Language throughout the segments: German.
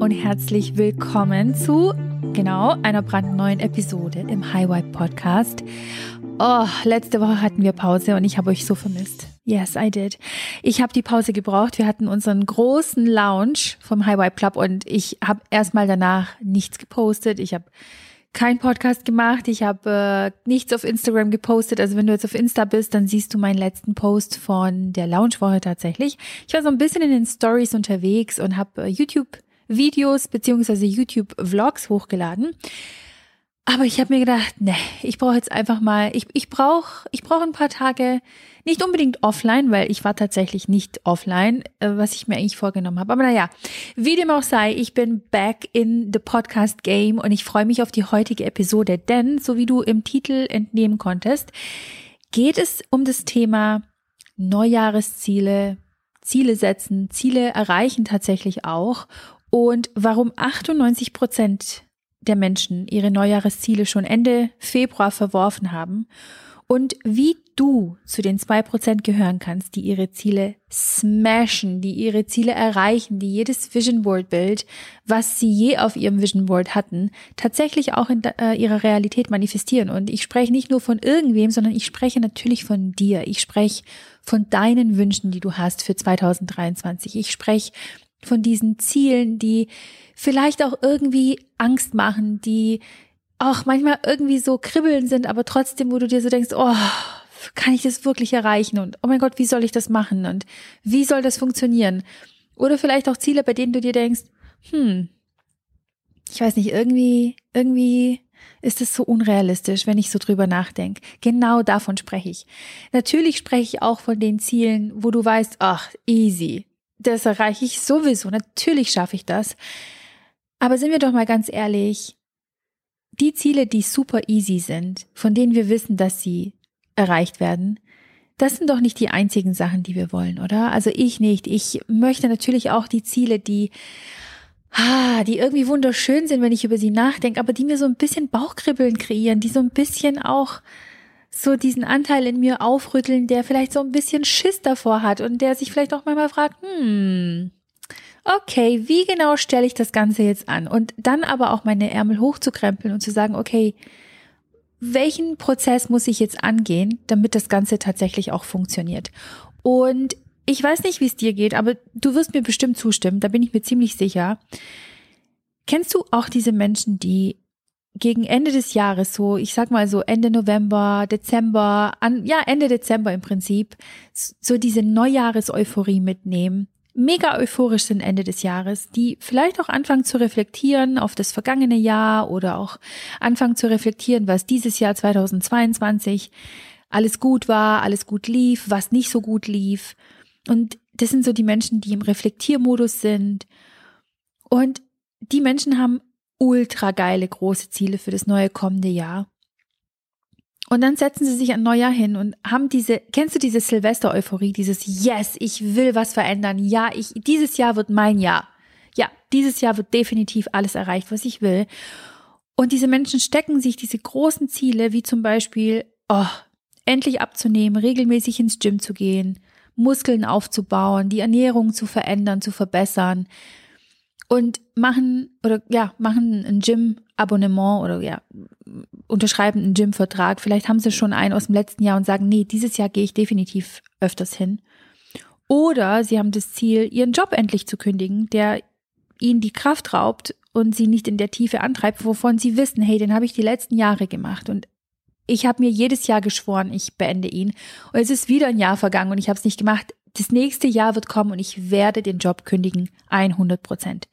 und herzlich willkommen zu genau einer brandneuen Episode im Highwipe Podcast. Oh, letzte Woche hatten wir Pause und ich habe euch so vermisst. Yes, I did. Ich habe die Pause gebraucht. Wir hatten unseren großen Lounge vom Highwipe Club und ich habe erstmal danach nichts gepostet. Ich habe kein Podcast gemacht. Ich habe äh, nichts auf Instagram gepostet. Also wenn du jetzt auf Insta bist, dann siehst du meinen letzten Post von der Lounge-Woche tatsächlich. Ich war so ein bisschen in den Stories unterwegs und habe äh, YouTube-Videos beziehungsweise YouTube-Vlogs hochgeladen. Aber ich habe mir gedacht, ne, ich brauche jetzt einfach mal, ich, ich brauche ich brauch ein paar Tage, nicht unbedingt offline, weil ich war tatsächlich nicht offline, äh, was ich mir eigentlich vorgenommen habe. Aber naja, wie dem auch sei, ich bin back in the Podcast Game und ich freue mich auf die heutige Episode, denn, so wie du im Titel entnehmen konntest, geht es um das Thema Neujahresziele, Ziele setzen, Ziele erreichen tatsächlich auch und warum 98 Prozent der Menschen ihre Neujahresziele schon Ende Februar verworfen haben und wie du zu den zwei Prozent gehören kannst, die ihre Ziele smashen, die ihre Ziele erreichen, die jedes Vision Board Bild, was sie je auf ihrem Vision Board hatten, tatsächlich auch in äh, ihrer Realität manifestieren. Und ich spreche nicht nur von irgendwem, sondern ich spreche natürlich von dir. Ich spreche von deinen Wünschen, die du hast für 2023. Ich spreche von diesen Zielen, die vielleicht auch irgendwie Angst machen, die auch manchmal irgendwie so kribbeln sind, aber trotzdem, wo du dir so denkst, oh, kann ich das wirklich erreichen? Und oh mein Gott, wie soll ich das machen? Und wie soll das funktionieren? Oder vielleicht auch Ziele, bei denen du dir denkst, hm, ich weiß nicht, irgendwie, irgendwie ist es so unrealistisch, wenn ich so drüber nachdenke. Genau davon spreche ich. Natürlich spreche ich auch von den Zielen, wo du weißt, ach, easy, das erreiche ich sowieso. Natürlich schaffe ich das. Aber sind wir doch mal ganz ehrlich, die Ziele, die super easy sind, von denen wir wissen, dass sie erreicht werden, das sind doch nicht die einzigen Sachen, die wir wollen, oder? Also ich nicht. Ich möchte natürlich auch die Ziele, die, ah, die irgendwie wunderschön sind, wenn ich über sie nachdenke, aber die mir so ein bisschen Bauchkribbeln kreieren, die so ein bisschen auch so diesen Anteil in mir aufrütteln, der vielleicht so ein bisschen Schiss davor hat und der sich vielleicht auch manchmal fragt, hm, okay, wie genau stelle ich das Ganze jetzt an? Und dann aber auch meine Ärmel hochzukrempeln und zu sagen, okay, welchen Prozess muss ich jetzt angehen, damit das Ganze tatsächlich auch funktioniert? Und ich weiß nicht, wie es dir geht, aber du wirst mir bestimmt zustimmen, da bin ich mir ziemlich sicher. Kennst du auch diese Menschen, die gegen Ende des Jahres, so ich sag mal so Ende November, Dezember, an, ja Ende Dezember im Prinzip, so diese Neujahreseuphorie mitnehmen, mega euphorisch sind Ende des Jahres, die vielleicht auch anfangen zu reflektieren auf das vergangene Jahr oder auch anfangen zu reflektieren, was dieses Jahr 2022 alles gut war, alles gut lief, was nicht so gut lief. Und das sind so die Menschen, die im Reflektiermodus sind. Und die Menschen haben ultra geile große Ziele für das neue kommende Jahr. Und dann setzen sie sich ein Neujahr hin und haben diese, kennst du diese Silvester-Euphorie, dieses Yes, ich will was verändern. Ja, ich, dieses Jahr wird mein Jahr. Ja, dieses Jahr wird definitiv alles erreicht, was ich will. Und diese Menschen stecken sich diese großen Ziele, wie zum Beispiel, oh, endlich abzunehmen, regelmäßig ins Gym zu gehen, Muskeln aufzubauen, die Ernährung zu verändern, zu verbessern, und machen oder ja, machen ein Gym-Abonnement oder ja, unterschreiben einen Gym-Vertrag. Vielleicht haben sie schon einen aus dem letzten Jahr und sagen, nee, dieses Jahr gehe ich definitiv öfters hin. Oder sie haben das Ziel, ihren Job endlich zu kündigen, der ihnen die Kraft raubt und sie nicht in der Tiefe antreibt, wovon sie wissen, hey, den habe ich die letzten Jahre gemacht und ich habe mir jedes Jahr geschworen, ich beende ihn. Und es ist wieder ein Jahr vergangen und ich habe es nicht gemacht das nächste Jahr wird kommen und ich werde den Job kündigen, 100 Prozent.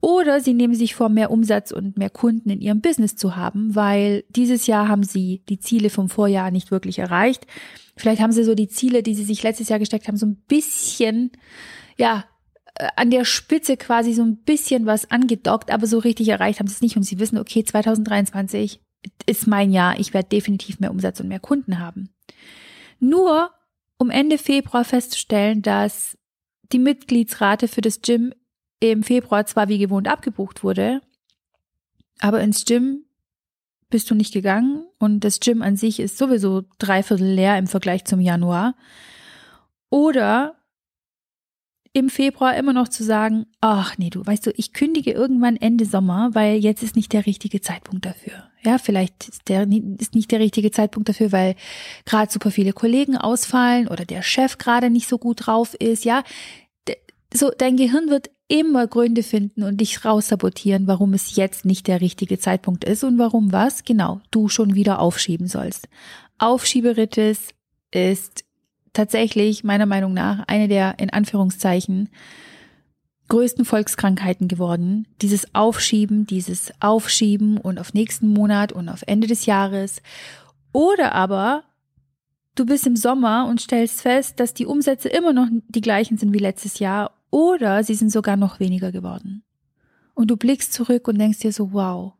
Oder sie nehmen sich vor, mehr Umsatz und mehr Kunden in ihrem Business zu haben, weil dieses Jahr haben sie die Ziele vom Vorjahr nicht wirklich erreicht. Vielleicht haben sie so die Ziele, die sie sich letztes Jahr gesteckt haben, so ein bisschen, ja, äh, an der Spitze quasi so ein bisschen was angedockt, aber so richtig erreicht haben sie es nicht und sie wissen, okay, 2023 ist mein Jahr, ich werde definitiv mehr Umsatz und mehr Kunden haben. Nur um Ende Februar festzustellen, dass die Mitgliedsrate für das Gym im Februar zwar wie gewohnt abgebucht wurde, aber ins Gym bist du nicht gegangen und das Gym an sich ist sowieso dreiviertel leer im Vergleich zum Januar. Oder im Februar immer noch zu sagen, ach nee, du weißt du, ich kündige irgendwann Ende Sommer, weil jetzt ist nicht der richtige Zeitpunkt dafür. Ja, vielleicht ist, der, ist nicht der richtige Zeitpunkt dafür, weil gerade super viele Kollegen ausfallen oder der Chef gerade nicht so gut drauf ist. Ja, so dein Gehirn wird immer Gründe finden und dich raussabotieren, warum es jetzt nicht der richtige Zeitpunkt ist und warum was genau du schon wieder aufschieben sollst. Aufschieberitis ist tatsächlich meiner Meinung nach eine der in Anführungszeichen größten Volkskrankheiten geworden. Dieses Aufschieben, dieses Aufschieben und auf nächsten Monat und auf Ende des Jahres. Oder aber du bist im Sommer und stellst fest, dass die Umsätze immer noch die gleichen sind wie letztes Jahr oder sie sind sogar noch weniger geworden. Und du blickst zurück und denkst dir so, wow.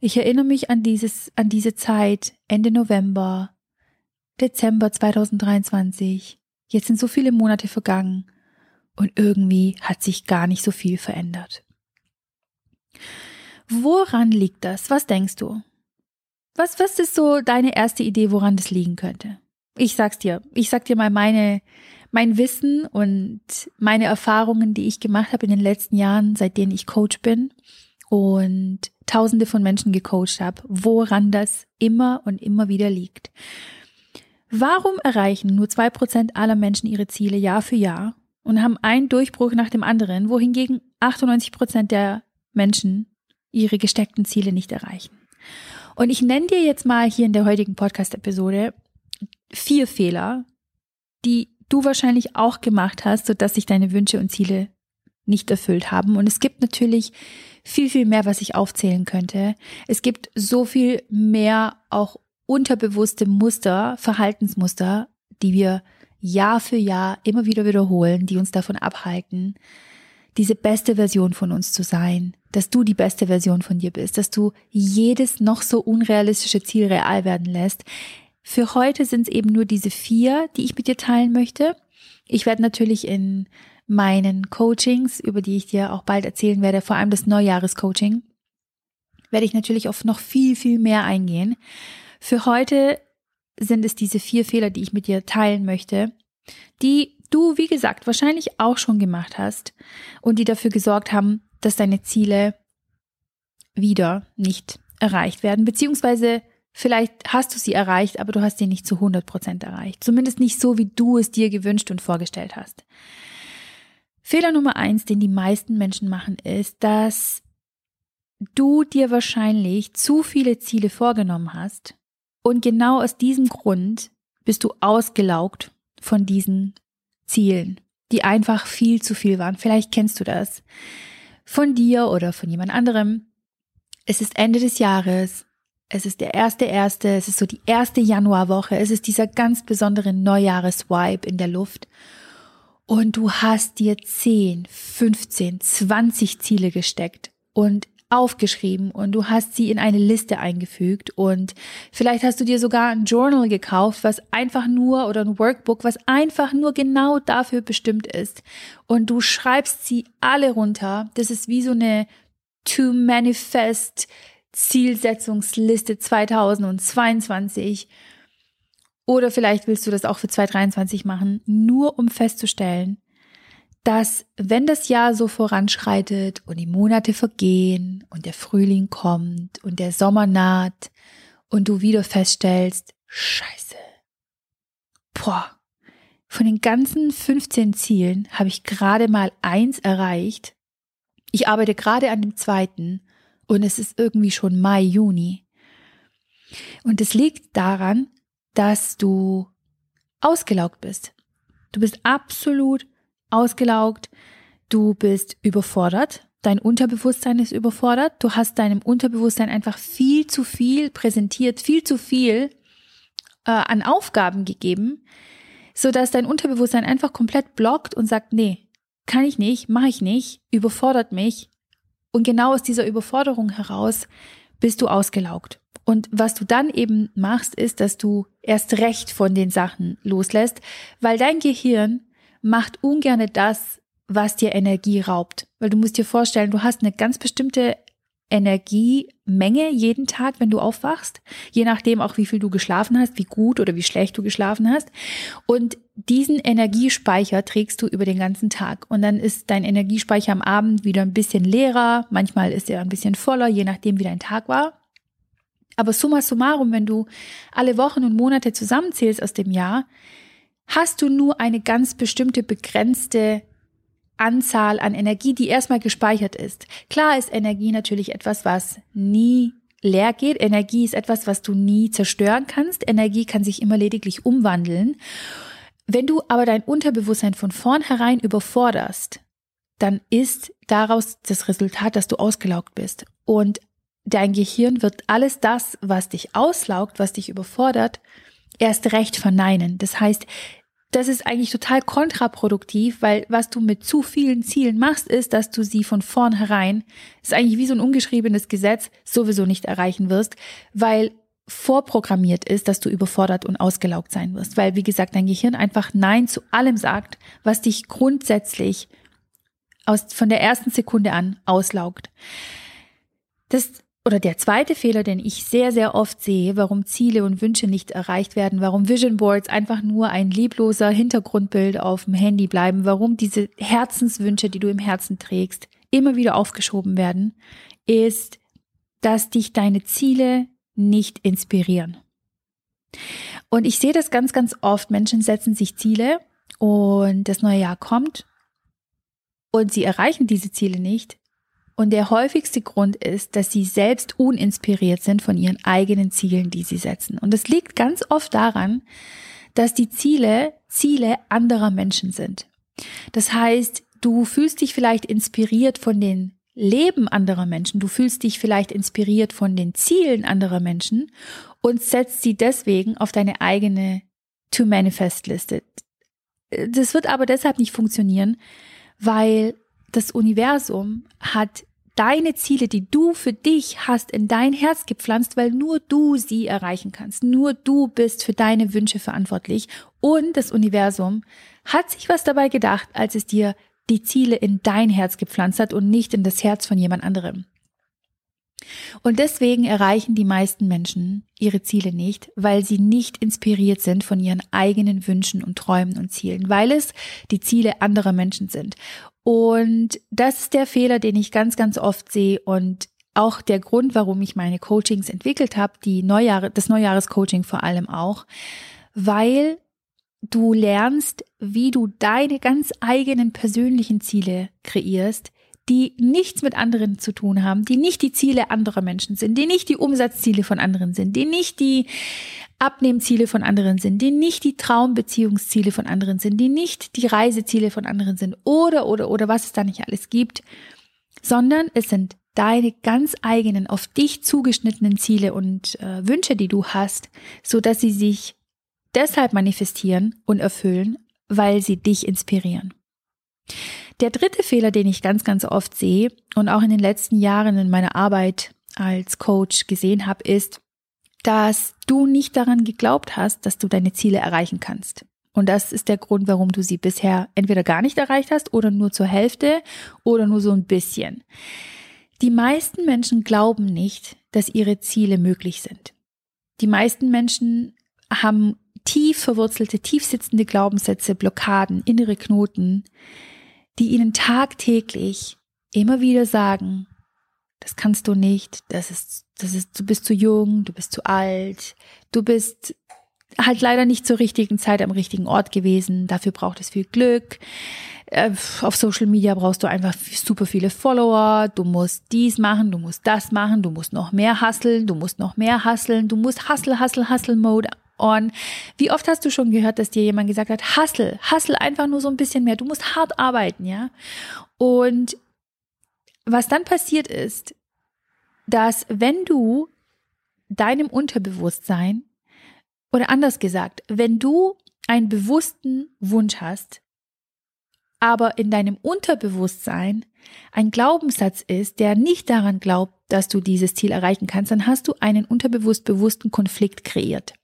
Ich erinnere mich an dieses, an diese Zeit, Ende November, Dezember 2023. Jetzt sind so viele Monate vergangen und irgendwie hat sich gar nicht so viel verändert. Woran liegt das? Was denkst du? Was, was ist so deine erste Idee, woran das liegen könnte? Ich sag's dir. Ich sag dir mal meine, mein Wissen und meine Erfahrungen, die ich gemacht habe in den letzten Jahren, seitdem ich Coach bin und tausende von Menschen gecoacht habe, woran das immer und immer wieder liegt. Warum erreichen nur zwei Prozent aller Menschen ihre Ziele Jahr für Jahr und haben einen Durchbruch nach dem anderen, wohingegen 98 Prozent der Menschen ihre gesteckten Ziele nicht erreichen? Und ich nenne dir jetzt mal hier in der heutigen Podcast-Episode vier Fehler, die du wahrscheinlich auch gemacht hast, sodass sich deine Wünsche und Ziele nicht erfüllt haben. Und es gibt natürlich viel, viel mehr, was ich aufzählen könnte. Es gibt so viel mehr auch unterbewusste Muster, Verhaltensmuster, die wir Jahr für Jahr immer wieder wiederholen, die uns davon abhalten, diese beste Version von uns zu sein, dass du die beste Version von dir bist, dass du jedes noch so unrealistische Ziel real werden lässt. Für heute sind es eben nur diese vier, die ich mit dir teilen möchte. Ich werde natürlich in meinen Coachings, über die ich dir auch bald erzählen werde, vor allem das Neujahrescoaching, werde ich natürlich auf noch viel, viel mehr eingehen. Für heute sind es diese vier Fehler, die ich mit dir teilen möchte, die du, wie gesagt, wahrscheinlich auch schon gemacht hast und die dafür gesorgt haben, dass deine Ziele wieder nicht erreicht werden, beziehungsweise vielleicht hast du sie erreicht, aber du hast sie nicht zu 100 Prozent erreicht. Zumindest nicht so, wie du es dir gewünscht und vorgestellt hast. Fehler Nummer eins, den die meisten Menschen machen, ist, dass du dir wahrscheinlich zu viele Ziele vorgenommen hast und genau aus diesem Grund bist du ausgelaugt von diesen Zielen, die einfach viel zu viel waren. Vielleicht kennst du das von dir oder von jemand anderem. Es ist Ende des Jahres. Es ist der erste erste. Es ist so die erste Januarwoche. Es ist dieser ganz besondere Neujahresvibe in der Luft. Und du hast dir 10, 15, 20 Ziele gesteckt. Und aufgeschrieben und du hast sie in eine Liste eingefügt und vielleicht hast du dir sogar ein Journal gekauft, was einfach nur oder ein Workbook, was einfach nur genau dafür bestimmt ist und du schreibst sie alle runter. Das ist wie so eine to manifest Zielsetzungsliste 2022. Oder vielleicht willst du das auch für 2023 machen, nur um festzustellen, dass wenn das Jahr so voranschreitet und die Monate vergehen und der Frühling kommt und der Sommer naht und du wieder feststellst, scheiße, boah, von den ganzen 15 Zielen habe ich gerade mal eins erreicht. Ich arbeite gerade an dem zweiten und es ist irgendwie schon Mai, Juni. Und es liegt daran, dass du ausgelaugt bist. Du bist absolut ausgelaugt, du bist überfordert, dein Unterbewusstsein ist überfordert, du hast deinem Unterbewusstsein einfach viel zu viel präsentiert, viel zu viel äh, an Aufgaben gegeben, so dass dein Unterbewusstsein einfach komplett blockt und sagt, nee, kann ich nicht, mache ich nicht, überfordert mich. Und genau aus dieser Überforderung heraus bist du ausgelaugt. Und was du dann eben machst, ist, dass du erst recht von den Sachen loslässt, weil dein Gehirn macht ungerne das, was dir Energie raubt. Weil du musst dir vorstellen, du hast eine ganz bestimmte Energiemenge jeden Tag, wenn du aufwachst, je nachdem auch wie viel du geschlafen hast, wie gut oder wie schlecht du geschlafen hast. Und diesen Energiespeicher trägst du über den ganzen Tag und dann ist dein Energiespeicher am Abend wieder ein bisschen leerer, manchmal ist er ein bisschen voller, je nachdem wie dein Tag war. Aber summa summarum, wenn du alle Wochen und Monate zusammenzählst aus dem Jahr, hast du nur eine ganz bestimmte begrenzte Anzahl an Energie, die erstmal gespeichert ist. Klar ist Energie natürlich etwas, was nie leer geht. Energie ist etwas, was du nie zerstören kannst. Energie kann sich immer lediglich umwandeln. Wenn du aber dein Unterbewusstsein von vornherein überforderst, dann ist daraus das Resultat, dass du ausgelaugt bist. Und dein Gehirn wird alles das, was dich auslaugt, was dich überfordert, erst recht verneinen. Das heißt, das ist eigentlich total kontraproduktiv, weil was du mit zu vielen Zielen machst, ist, dass du sie von vornherein, ist eigentlich wie so ein ungeschriebenes Gesetz, sowieso nicht erreichen wirst, weil vorprogrammiert ist, dass du überfordert und ausgelaugt sein wirst, weil wie gesagt dein Gehirn einfach Nein zu allem sagt, was dich grundsätzlich aus, von der ersten Sekunde an auslaugt. Das oder der zweite Fehler, den ich sehr, sehr oft sehe, warum Ziele und Wünsche nicht erreicht werden, warum Vision Boards einfach nur ein liebloser Hintergrundbild auf dem Handy bleiben, warum diese Herzenswünsche, die du im Herzen trägst, immer wieder aufgeschoben werden, ist, dass dich deine Ziele nicht inspirieren. Und ich sehe das ganz, ganz oft. Menschen setzen sich Ziele und das neue Jahr kommt und sie erreichen diese Ziele nicht, und der häufigste Grund ist, dass sie selbst uninspiriert sind von ihren eigenen Zielen, die sie setzen. Und es liegt ganz oft daran, dass die Ziele Ziele anderer Menschen sind. Das heißt, du fühlst dich vielleicht inspiriert von den Leben anderer Menschen, du fühlst dich vielleicht inspiriert von den Zielen anderer Menschen und setzt sie deswegen auf deine eigene To-Manifest-Liste. Das wird aber deshalb nicht funktionieren, weil das Universum hat deine Ziele, die du für dich hast, in dein Herz gepflanzt, weil nur du sie erreichen kannst. Nur du bist für deine Wünsche verantwortlich. Und das Universum hat sich was dabei gedacht, als es dir die Ziele in dein Herz gepflanzt hat und nicht in das Herz von jemand anderem. Und deswegen erreichen die meisten Menschen ihre Ziele nicht, weil sie nicht inspiriert sind von ihren eigenen Wünschen und Träumen und Zielen, weil es die Ziele anderer Menschen sind. Und das ist der Fehler, den ich ganz, ganz oft sehe und auch der Grund, warum ich meine Coachings entwickelt habe, die Neujahre, das Neujahrescoaching vor allem auch, weil du lernst, wie du deine ganz eigenen persönlichen Ziele kreierst, die nichts mit anderen zu tun haben, die nicht die Ziele anderer Menschen sind, die nicht die Umsatzziele von anderen sind, die nicht die Abnehmziele von anderen sind, die nicht die Traumbeziehungsziele von anderen sind, die nicht die Reiseziele von anderen sind oder, oder, oder was es da nicht alles gibt, sondern es sind deine ganz eigenen, auf dich zugeschnittenen Ziele und äh, Wünsche, die du hast, so dass sie sich deshalb manifestieren und erfüllen, weil sie dich inspirieren. Der dritte Fehler, den ich ganz, ganz oft sehe und auch in den letzten Jahren in meiner Arbeit als Coach gesehen habe, ist, dass du nicht daran geglaubt hast, dass du deine Ziele erreichen kannst. Und das ist der Grund, warum du sie bisher entweder gar nicht erreicht hast oder nur zur Hälfte oder nur so ein bisschen. Die meisten Menschen glauben nicht, dass ihre Ziele möglich sind. Die meisten Menschen haben tief verwurzelte, tief sitzende Glaubenssätze, Blockaden, innere Knoten, die ihnen tagtäglich immer wieder sagen, das kannst du nicht, das ist, das ist, du bist zu jung, du bist zu alt, du bist halt leider nicht zur richtigen Zeit am richtigen Ort gewesen, dafür braucht es viel Glück. Äh, auf Social Media brauchst du einfach super viele Follower, du musst dies machen, du musst das machen, du musst noch mehr hasseln, du musst noch mehr hasseln, du musst Hustle, Hustle, Hustle Mode on. Wie oft hast du schon gehört, dass dir jemand gesagt hat, hustle, hustle einfach nur so ein bisschen mehr. Du musst hart arbeiten, ja? Und was dann passiert ist, dass wenn du deinem Unterbewusstsein oder anders gesagt, wenn du einen bewussten Wunsch hast, aber in deinem Unterbewusstsein ein Glaubenssatz ist, der nicht daran glaubt, dass du dieses Ziel erreichen kannst, dann hast du einen unterbewusst bewussten Konflikt kreiert.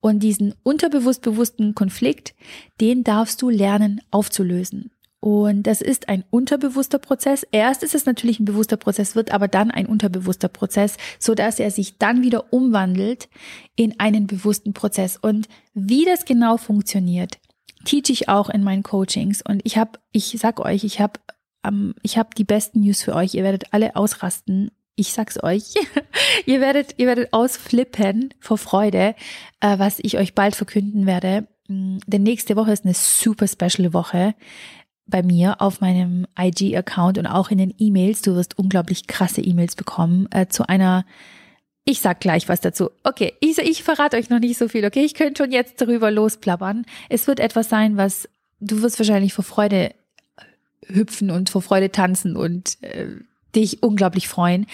Und diesen unterbewusst bewussten Konflikt, den darfst du lernen aufzulösen. Und das ist ein unterbewusster Prozess. Erst ist es natürlich ein bewusster Prozess, wird aber dann ein unterbewusster Prozess, so dass er sich dann wieder umwandelt in einen bewussten Prozess. Und wie das genau funktioniert, teach ich auch in meinen Coachings und ich habe, ich sag euch, ich habe ähm, ich habe die besten News für euch. Ihr werdet alle ausrasten. Ich sag's euch. ihr werdet, ihr werdet ausflippen vor Freude, äh, was ich euch bald verkünden werde. Mm, denn nächste Woche ist eine super special Woche bei mir auf meinem IG-Account und auch in den E-Mails. Du wirst unglaublich krasse E-Mails bekommen äh, zu einer ich sag gleich was dazu. Okay, ich, ich verrate euch noch nicht so viel, okay? Ich könnte schon jetzt darüber losplappern. Es wird etwas sein, was du wirst wahrscheinlich vor Freude hüpfen und vor Freude tanzen und äh, dich unglaublich freuen.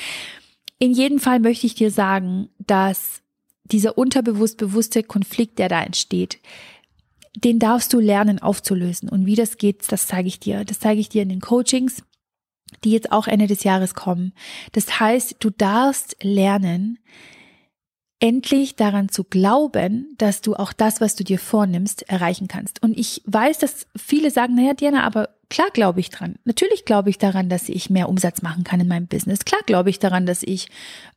In jedem Fall möchte ich dir sagen, dass dieser unterbewusst bewusste Konflikt, der da entsteht, den darfst du lernen aufzulösen. Und wie das geht, das zeige ich dir. Das zeige ich dir in den Coachings, die jetzt auch Ende des Jahres kommen. Das heißt, du darfst lernen, endlich daran zu glauben, dass du auch das, was du dir vornimmst, erreichen kannst. Und ich weiß, dass viele sagen, naja, Diana, aber klar glaube ich dran. Natürlich glaube ich daran, dass ich mehr Umsatz machen kann in meinem Business. Klar glaube ich daran, dass ich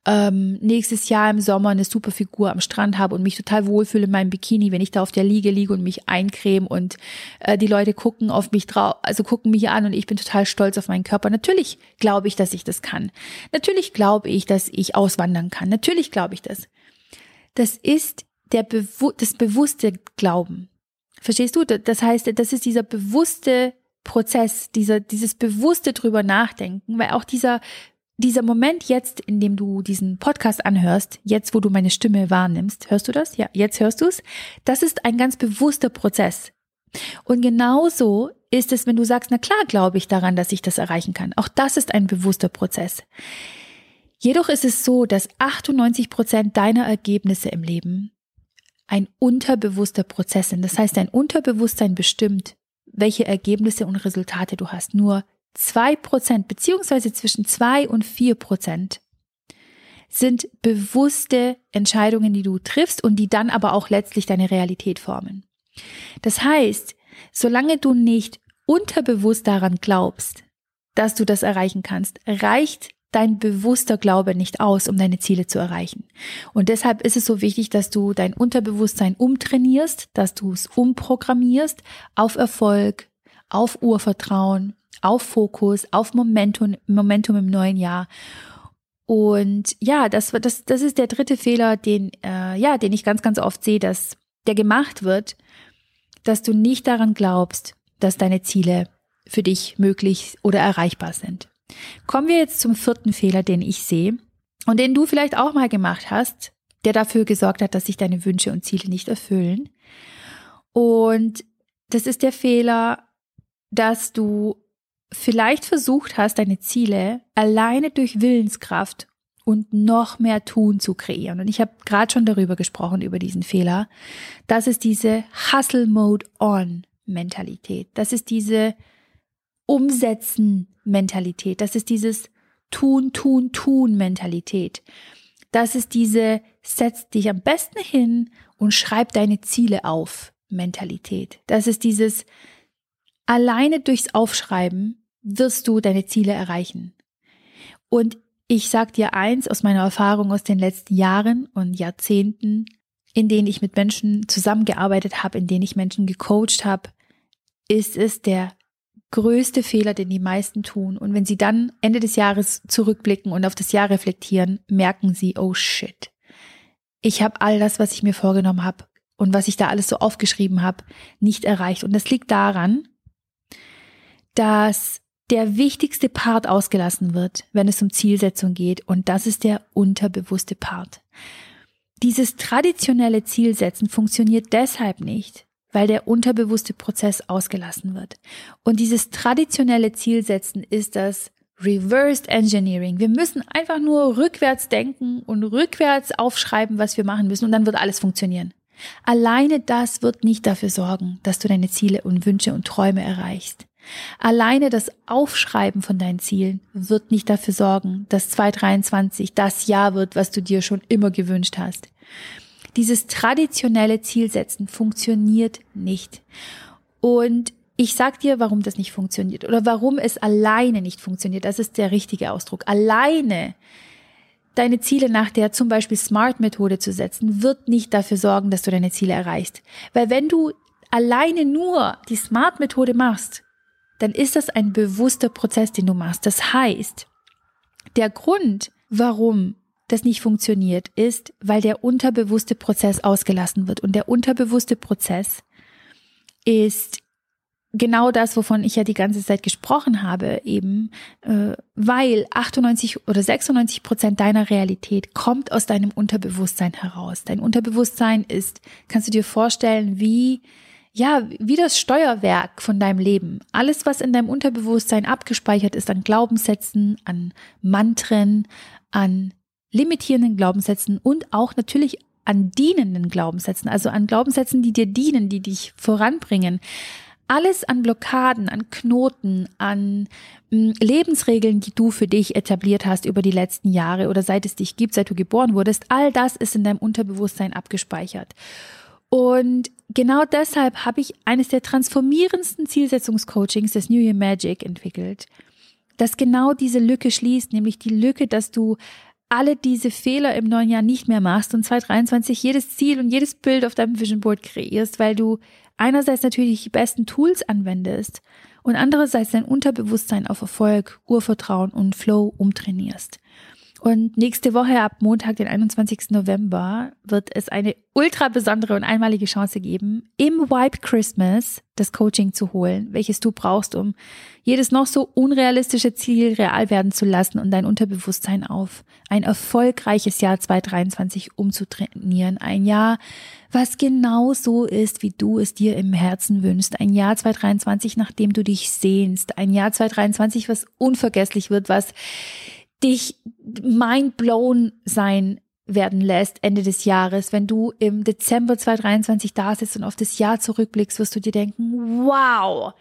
ähm, nächstes Jahr im Sommer eine super Figur am Strand habe und mich total wohlfühle in meinem Bikini, wenn ich da auf der Liege liege und mich eincreme und äh, die Leute gucken auf mich drauf, also gucken mich an und ich bin total stolz auf meinen Körper. Natürlich glaube ich, dass ich das kann. Natürlich glaube ich, dass ich auswandern kann. Natürlich glaube ich das das ist der Bewu das bewusste Glauben. Verstehst du? Das heißt, das ist dieser bewusste Prozess, dieser, dieses bewusste drüber nachdenken, weil auch dieser, dieser Moment jetzt, in dem du diesen Podcast anhörst, jetzt wo du meine Stimme wahrnimmst, hörst du das? Ja, jetzt hörst du es. Das ist ein ganz bewusster Prozess. Und genauso ist es, wenn du sagst, na klar glaube ich daran, dass ich das erreichen kann. Auch das ist ein bewusster Prozess. Jedoch ist es so, dass 98 Prozent deiner Ergebnisse im Leben ein unterbewusster Prozess sind. Das heißt, dein Unterbewusstsein bestimmt, welche Ergebnisse und Resultate du hast. Nur zwei Prozent beziehungsweise zwischen zwei und vier Prozent sind bewusste Entscheidungen, die du triffst und die dann aber auch letztlich deine Realität formen. Das heißt, solange du nicht unterbewusst daran glaubst, dass du das erreichen kannst, reicht dein bewusster Glaube nicht aus, um deine Ziele zu erreichen. Und deshalb ist es so wichtig, dass du dein Unterbewusstsein umtrainierst, dass du es umprogrammierst auf Erfolg, auf Urvertrauen, auf Fokus, auf Momentum, Momentum im neuen Jahr. Und ja, das, das, das ist der dritte Fehler, den, äh, ja, den ich ganz, ganz oft sehe, dass der gemacht wird, dass du nicht daran glaubst, dass deine Ziele für dich möglich oder erreichbar sind. Kommen wir jetzt zum vierten Fehler, den ich sehe und den du vielleicht auch mal gemacht hast, der dafür gesorgt hat, dass sich deine Wünsche und Ziele nicht erfüllen. Und das ist der Fehler, dass du vielleicht versucht hast, deine Ziele alleine durch Willenskraft und noch mehr tun zu kreieren. Und ich habe gerade schon darüber gesprochen, über diesen Fehler. Das ist diese Hustle Mode On Mentalität. Das ist diese Umsetzen Mentalität. Das ist dieses Tun, Tun, Tun Mentalität. Das ist diese Setz dich am besten hin und schreib deine Ziele auf Mentalität. Das ist dieses alleine durchs Aufschreiben wirst du deine Ziele erreichen. Und ich sag dir eins aus meiner Erfahrung aus den letzten Jahren und Jahrzehnten, in denen ich mit Menschen zusammengearbeitet habe, in denen ich Menschen gecoacht habe, ist es der größte Fehler, den die meisten tun. Und wenn sie dann Ende des Jahres zurückblicken und auf das Jahr reflektieren, merken sie, oh shit, ich habe all das, was ich mir vorgenommen habe und was ich da alles so aufgeschrieben habe, nicht erreicht. Und das liegt daran, dass der wichtigste Part ausgelassen wird, wenn es um Zielsetzung geht. Und das ist der unterbewusste Part. Dieses traditionelle Zielsetzen funktioniert deshalb nicht, weil der unterbewusste Prozess ausgelassen wird. Und dieses traditionelle Zielsetzen ist das Reversed Engineering. Wir müssen einfach nur rückwärts denken und rückwärts aufschreiben, was wir machen müssen und dann wird alles funktionieren. Alleine das wird nicht dafür sorgen, dass du deine Ziele und Wünsche und Träume erreichst. Alleine das Aufschreiben von deinen Zielen wird nicht dafür sorgen, dass 2023 das Jahr wird, was du dir schon immer gewünscht hast. Dieses traditionelle Zielsetzen funktioniert nicht. Und ich sag dir, warum das nicht funktioniert oder warum es alleine nicht funktioniert. Das ist der richtige Ausdruck. Alleine deine Ziele nach der zum Beispiel Smart-Methode zu setzen, wird nicht dafür sorgen, dass du deine Ziele erreichst. Weil wenn du alleine nur die Smart-Methode machst, dann ist das ein bewusster Prozess, den du machst. Das heißt, der Grund, warum das nicht funktioniert, ist, weil der unterbewusste Prozess ausgelassen wird. Und der unterbewusste Prozess ist genau das, wovon ich ja die ganze Zeit gesprochen habe, eben, äh, weil 98 oder 96 Prozent deiner Realität kommt aus deinem Unterbewusstsein heraus. Dein Unterbewusstsein ist, kannst du dir vorstellen, wie ja, wie das Steuerwerk von deinem Leben. Alles, was in deinem Unterbewusstsein abgespeichert ist an Glaubenssätzen, an Mantren, an limitierenden Glaubenssätzen und auch natürlich an dienenden Glaubenssätzen, also an Glaubenssätzen, die dir dienen, die dich voranbringen. Alles an Blockaden, an Knoten, an mh, hm, Lebensregeln, die du für dich etabliert hast über die letzten Jahre oder seit es dich gibt, seit du geboren wurdest, all das ist in deinem Unterbewusstsein abgespeichert. Und genau deshalb habe ich eines der transformierendsten Zielsetzungscoachings des New Year Magic entwickelt, das genau diese Lücke schließt, nämlich die Lücke, dass du alle diese Fehler im neuen Jahr nicht mehr machst und 2023 jedes Ziel und jedes Bild auf deinem Vision Board kreierst, weil du einerseits natürlich die besten Tools anwendest und andererseits dein Unterbewusstsein auf Erfolg, Urvertrauen und Flow umtrainierst. Und nächste Woche ab Montag, den 21. November, wird es eine ultra besondere und einmalige Chance geben, im Wipe Christmas das Coaching zu holen, welches du brauchst, um jedes noch so unrealistische Ziel real werden zu lassen und dein Unterbewusstsein auf ein erfolgreiches Jahr 2023 umzutrainieren. Ein Jahr, was genau so ist, wie du es dir im Herzen wünschst. Ein Jahr 2023, nach dem du dich sehnst. Ein Jahr 2023, was unvergesslich wird, was dich mindblown sein werden lässt Ende des Jahres. Wenn du im Dezember 2023 da sitzt und auf das Jahr zurückblickst, wirst du dir denken, wow,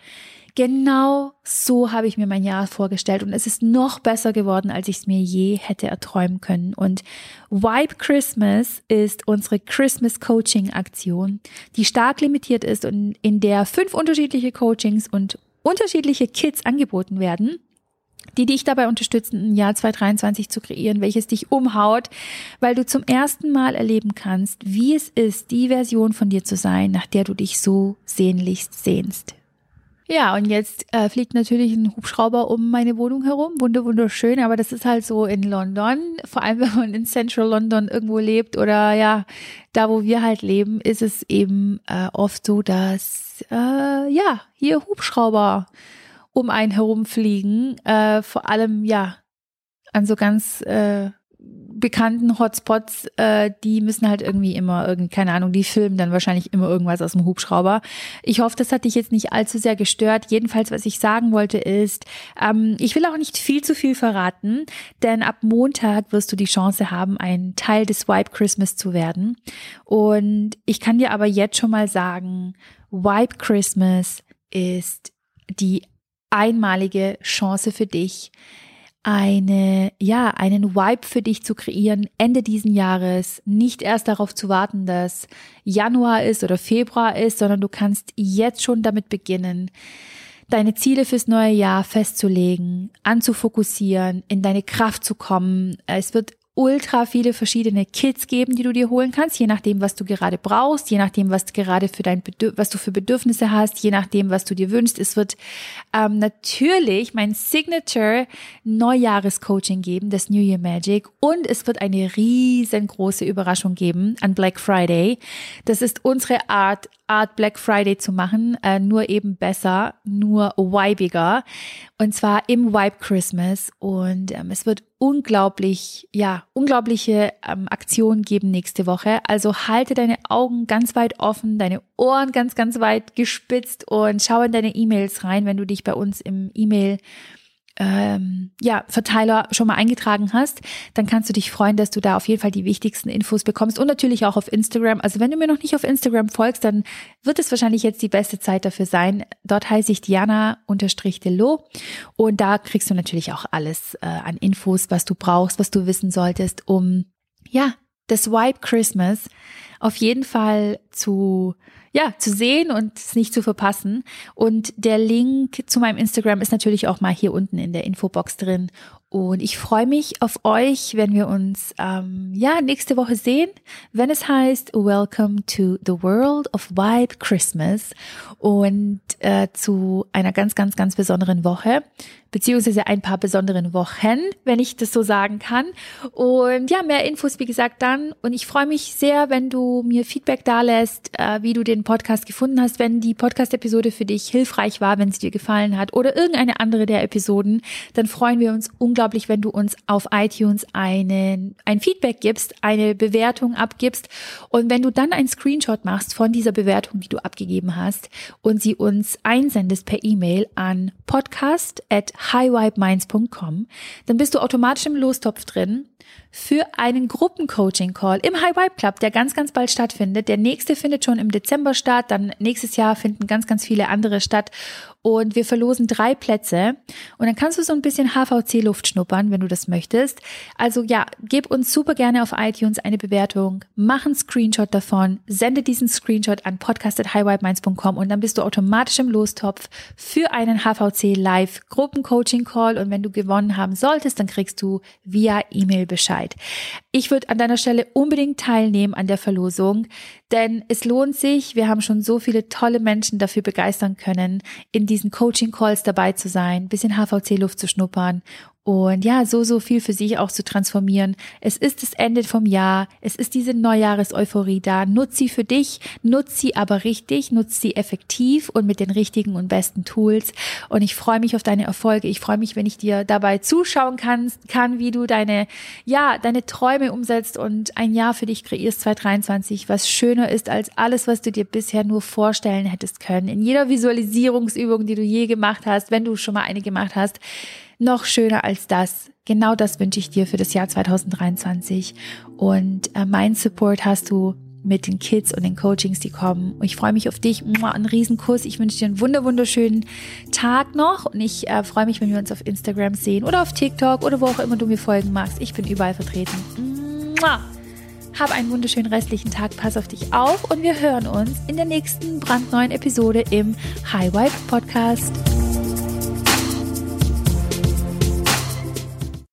genau so habe ich mir mein Jahr vorgestellt und es ist noch besser geworden, als ich es mir je hätte erträumen können. Und Wipe Christmas ist unsere Christmas Coaching Aktion, die stark limitiert ist und in der fünf unterschiedliche Coachings und unterschiedliche Kits angeboten werden die dich dabei unterstützen, ein Jahr 2023 zu kreieren, welches dich umhaut, weil du zum ersten Mal erleben kannst, wie es ist, die Version von dir zu sein, nach der du dich so sehnlichst sehnst. Ja, und jetzt äh, fliegt natürlich ein Hubschrauber um meine Wohnung herum. Wunder, wunderschön, aber das ist halt so in London. Vor allem, wenn man in Central London irgendwo lebt oder ja, da wo wir halt leben, ist es eben äh, oft so, dass äh, ja, hier Hubschrauber um einen herumfliegen, äh, vor allem ja an so ganz äh, bekannten Hotspots, äh, die müssen halt irgendwie immer irgendwie, keine Ahnung, die filmen dann wahrscheinlich immer irgendwas aus dem Hubschrauber. Ich hoffe, das hat dich jetzt nicht allzu sehr gestört. Jedenfalls, was ich sagen wollte, ist, ähm, ich will auch nicht viel zu viel verraten, denn ab Montag wirst du die Chance haben, ein Teil des Wipe Christmas zu werden. Und ich kann dir aber jetzt schon mal sagen, Wipe Christmas ist die einmalige Chance für dich, eine, ja, einen Vibe für dich zu kreieren Ende diesen Jahres. Nicht erst darauf zu warten, dass Januar ist oder Februar ist, sondern du kannst jetzt schon damit beginnen, deine Ziele fürs neue Jahr festzulegen, anzufokussieren, in deine Kraft zu kommen. Es wird ultra viele verschiedene Kits geben, die du dir holen kannst, je nachdem, was du gerade brauchst, je nachdem, was gerade für dein Bedürf was du für Bedürfnisse hast, je nachdem, was du dir wünschst. Es wird ähm, natürlich mein Signature Neujahrescoaching geben, das New Year Magic, und es wird eine riesengroße Überraschung geben an Black Friday. Das ist unsere Art, Art Black Friday zu machen, äh, nur eben besser, nur vibiger. Und zwar im Vibe Christmas. Und ähm, es wird unglaublich, ja, unglaubliche ähm, Aktionen geben nächste Woche. Also halte deine Augen ganz weit offen, deine Ohren ganz, ganz weit gespitzt und schau in deine E-Mails rein, wenn du dich bei uns im E-Mail ähm, ja, Verteiler schon mal eingetragen hast, dann kannst du dich freuen, dass du da auf jeden Fall die wichtigsten Infos bekommst und natürlich auch auf Instagram. Also wenn du mir noch nicht auf Instagram folgst, dann wird es wahrscheinlich jetzt die beste Zeit dafür sein. Dort heiße ich Diana-Delo und da kriegst du natürlich auch alles äh, an Infos, was du brauchst, was du wissen solltest, um ja, das Wipe Christmas auf jeden Fall zu ja, zu sehen und es nicht zu verpassen. Und der Link zu meinem Instagram ist natürlich auch mal hier unten in der Infobox drin. Und ich freue mich auf euch, wenn wir uns ähm, ja nächste Woche sehen, wenn es heißt Welcome to the World of White Christmas und äh, zu einer ganz, ganz, ganz besonderen Woche beziehungsweise ein paar besonderen Wochen, wenn ich das so sagen kann. Und ja, mehr Infos, wie gesagt, dann. Und ich freue mich sehr, wenn du mir Feedback da lässt, äh, wie du den Podcast gefunden hast, wenn die Podcast-Episode für dich hilfreich war, wenn es dir gefallen hat oder irgendeine andere der Episoden, dann freuen wir uns unglaublich, wenn du uns auf iTunes einen, ein Feedback gibst, eine Bewertung abgibst. Und wenn du dann einen Screenshot machst von dieser Bewertung, die du abgegeben hast und sie uns einsendest per E-Mail an podcast highvibeminds.com, dann bist du automatisch im Lostopf drin für einen Gruppencoaching-Call im High Vibe Club, der ganz, ganz bald stattfindet. Der nächste findet schon im Dezember statt, dann nächstes Jahr finden ganz, ganz viele andere statt und wir verlosen drei Plätze und dann kannst du so ein bisschen HVC-Luft schnuppern, wenn du das möchtest. Also ja, gib uns super gerne auf iTunes eine Bewertung, mach einen Screenshot davon, sende diesen Screenshot an podcast.highvibeminds.com und dann bist du automatisch im Lostopf für einen HVC Live Gruppencoaching Call und wenn du gewonnen haben solltest, dann kriegst du via E-Mail Bescheid. Ich würde an deiner Stelle unbedingt teilnehmen an der Verlosung, denn es lohnt sich. Wir haben schon so viele tolle Menschen dafür begeistern können, in diesen Coaching-Calls dabei zu sein, bisschen HVC-Luft zu schnuppern und ja, so, so viel für sich auch zu transformieren. Es ist das Ende vom Jahr. Es ist diese Neujahres-Euphorie da. Nutz sie für dich, nutz sie aber richtig, nutz sie effektiv und mit den richtigen und besten Tools. Und ich freue mich auf deine Erfolge. Ich freue mich, wenn ich dir dabei zuschauen kann, kann, wie du deine, ja, deine Träume umsetzt und ein Jahr für dich kreierst, 2023, was schöner ist als alles, was du dir bisher nur vorstellen hättest können. In jeder Visualisierungsübung, die du je gemacht hast, wenn du schon mal eine gemacht hast, noch schöner als das. Genau das wünsche ich dir für das Jahr 2023. Und äh, mein Support hast du mit den Kids und den Coachings, die kommen. Und ich freue mich auf dich. Ein Riesenkuss. Ich wünsche dir einen wunder wunderschönen Tag noch. Und ich äh, freue mich, wenn wir uns auf Instagram sehen oder auf TikTok oder wo auch immer du mir folgen magst. Ich bin überall vertreten. Hab einen wunderschönen restlichen Tag. Pass auf dich auf und wir hören uns in der nächsten brandneuen Episode im High Vibe Podcast.